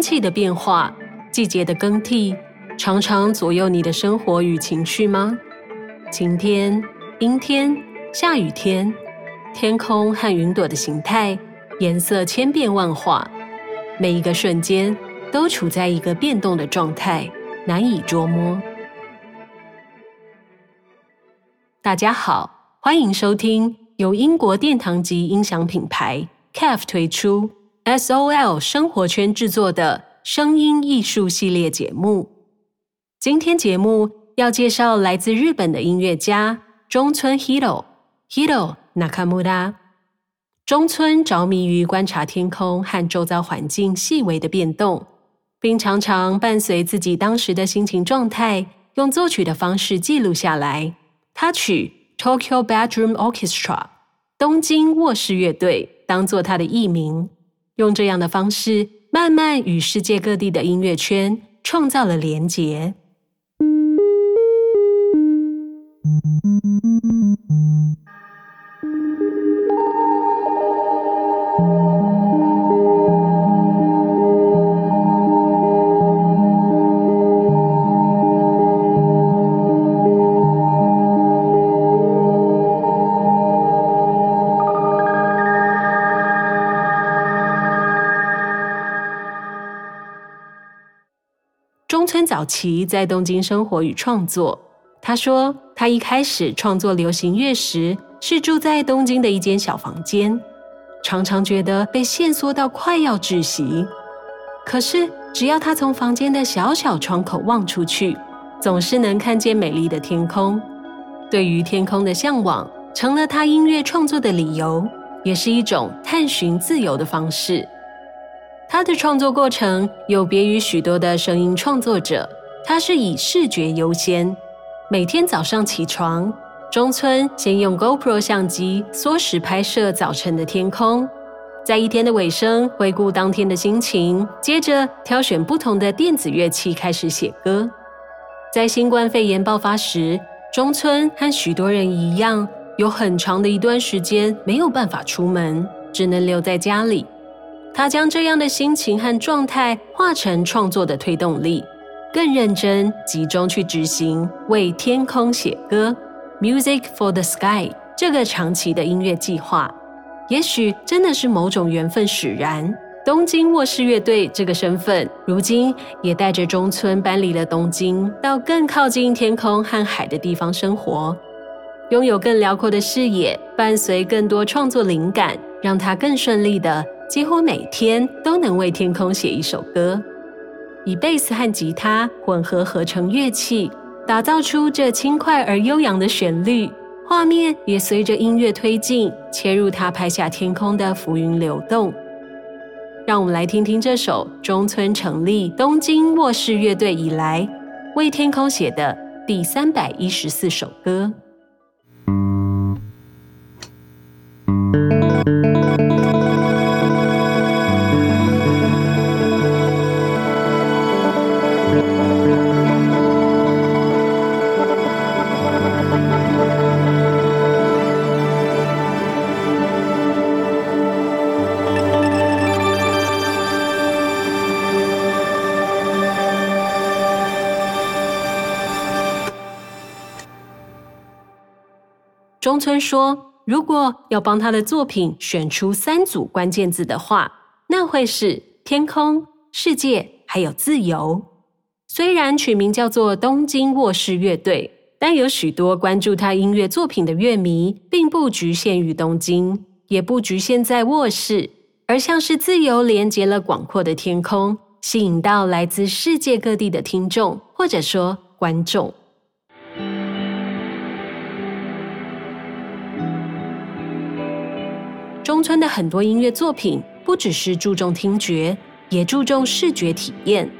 天气的变化、季节的更替，常常左右你的生活与情绪吗？晴天、阴天、下雨天，天空和云朵的形态、颜色千变万化，每一个瞬间都处在一个变动的状态，难以捉摸。大家好，欢迎收听由英国殿堂级音响品牌 KEF 推出。SOL 生活圈制作的声音艺术系列节目，今天节目要介绍来自日本的音乐家中村 Hiro Hiro Nakamura。中村着迷于观察天空和周遭环境细微的变动，并常常伴随自己当时的心情状态，用作曲的方式记录下来。他取 Tokyo Bedroom Orchestra 东京卧室乐队当做他的艺名。用这样的方式，慢慢与世界各地的音乐圈创造了连结。早期在东京生活与创作。他说，他一开始创作流行乐时，是住在东京的一间小房间，常常觉得被限缩到快要窒息。可是，只要他从房间的小小窗口望出去，总是能看见美丽的天空。对于天空的向往，成了他音乐创作的理由，也是一种探寻自由的方式。他的创作过程有别于许多的声音创作者，他是以视觉优先。每天早上起床，中村先用 GoPro 相机缩时拍摄早晨的天空，在一天的尾声回顾当天的心情，接着挑选不同的电子乐器开始写歌。在新冠肺炎爆发时，中村和许多人一样，有很长的一段时间没有办法出门，只能留在家里。他将这样的心情和状态化成创作的推动力，更认真集中去执行为天空写歌 （Music for the Sky） 这个长期的音乐计划。也许真的是某种缘分使然，东京卧室乐队这个身份，如今也带着中村搬离了东京，到更靠近天空和海的地方生活，拥有更辽阔的视野，伴随更多创作灵感，让他更顺利的。几乎每天都能为天空写一首歌，以贝斯和吉他混合合成乐器，打造出这轻快而悠扬的旋律。画面也随着音乐推进，切入他拍下天空的浮云流动。让我们来听听这首中村成立东京卧室乐队以来为天空写的第三百一十四首歌。村说：“如果要帮他的作品选出三组关键字的话，那会是天空、世界还有自由。虽然取名叫做东京卧室乐队，但有许多关注他音乐作品的乐迷，并不局限于东京，也不局限在卧室，而像是自由连接了广阔的天空，吸引到来自世界各地的听众，或者说观众。”中村的很多音乐作品不只是注重听觉，也注重视觉体验。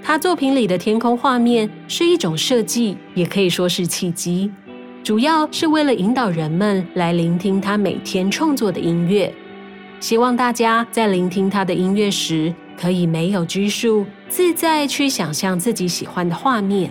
他作品里的天空画面是一种设计，也可以说是契机，主要是为了引导人们来聆听他每天创作的音乐。希望大家在聆听他的音乐时，可以没有拘束，自在去想象自己喜欢的画面。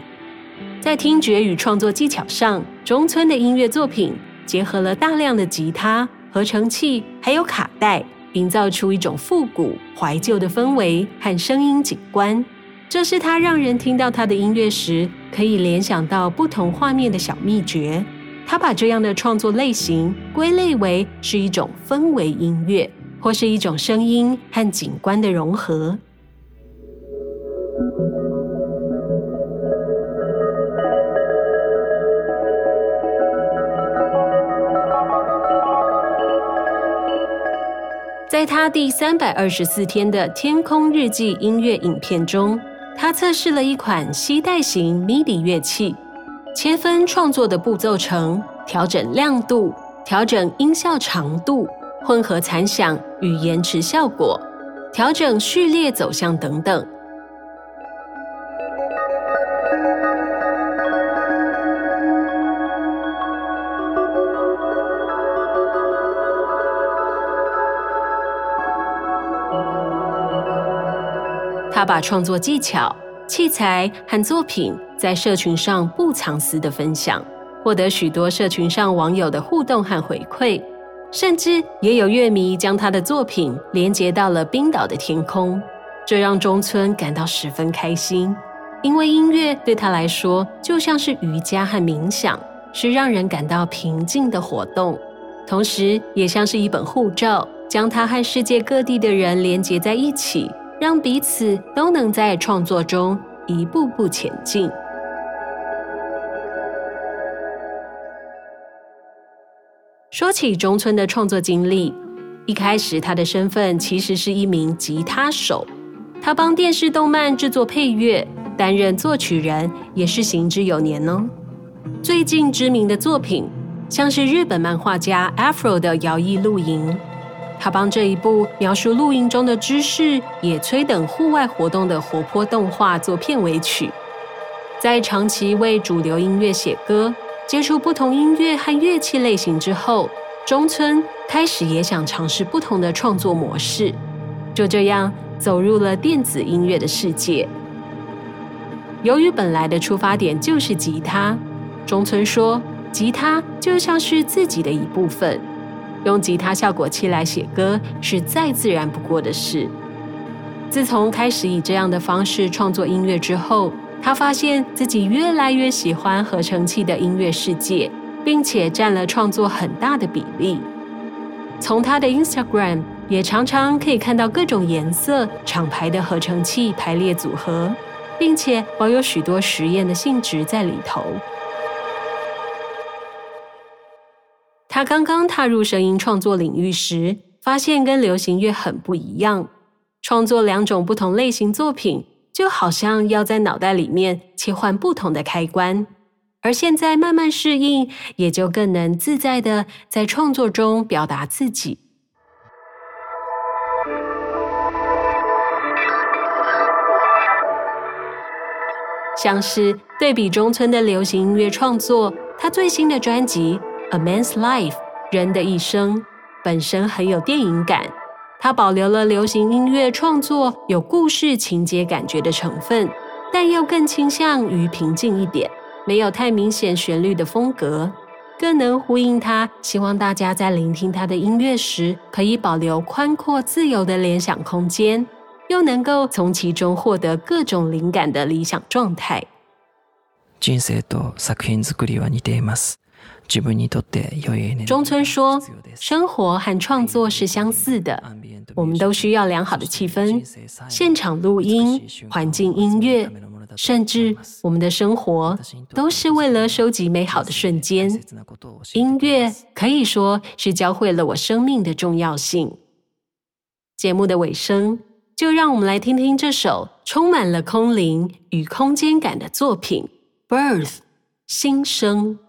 在听觉与创作技巧上，中村的音乐作品结合了大量的吉他。合成器还有卡带，营造出一种复古怀旧的氛围和声音景观。这是他让人听到他的音乐时可以联想到不同画面的小秘诀。他把这样的创作类型归类为是一种氛围音乐，或是一种声音和景观的融合。在他第三百二十四天的《天空日记》音乐影片中，他测试了一款吸带型 MIDI 乐器。切分创作的步骤成调整亮度、调整音效长度、混合残响与延迟效果、调整序列走向等等。他把创作技巧、器材和作品在社群上不藏私的分享，获得许多社群上网友的互动和回馈，甚至也有乐迷将他的作品连接到了冰岛的天空，这让中村感到十分开心，因为音乐对他来说就像是瑜伽和冥想，是让人感到平静的活动，同时也像是一本护照，将他和世界各地的人连接在一起。让彼此都能在创作中一步步前进。说起中村的创作经历，一开始他的身份其实是一名吉他手，他帮电视动漫制作配乐，担任作曲人也是行之有年哦。最近知名的作品，像是日本漫画家 Afro 的《摇曳露营》。他帮这一部描述露营中的知识、野炊等户外活动的活泼动画做片尾曲。在长期为主流音乐写歌、接触不同音乐和乐器类型之后，中村开始也想尝试不同的创作模式，就这样走入了电子音乐的世界。由于本来的出发点就是吉他，中村说，吉他就像是自己的一部分。用吉他效果器来写歌是再自然不过的事。自从开始以这样的方式创作音乐之后，他发现自己越来越喜欢合成器的音乐世界，并且占了创作很大的比例。从他的 Instagram 也常常可以看到各种颜色、厂牌的合成器排列组合，并且保有许多实验的性质在里头。他刚刚踏入声音创作领域时，发现跟流行乐很不一样。创作两种不同类型作品，就好像要在脑袋里面切换不同的开关。而现在慢慢适应，也就更能自在的在创作中表达自己。像是对比中村的流行音乐创作，他最新的专辑。A Man's Life，人的一生本身很有电影感，它保留了流行音乐创作有故事情节感觉的成分，但又更倾向于平静一点，没有太明显旋律的风格，更能呼应他希望大家在聆听他的音乐时，可以保留宽阔自由的联想空间，又能够从其中获得各种灵感的理想状态。人生と作品作りは似ています。 中村说：“生活和创作是相似的，我们都需要良好的气氛、现场录音、环境音乐，甚至我们的生活都是为了收集美好的瞬间。音乐可以说是教会了我生命的重要性。”节目的尾声，就让我们来听听这首充满了空灵与空间感的作品《Birth》新生。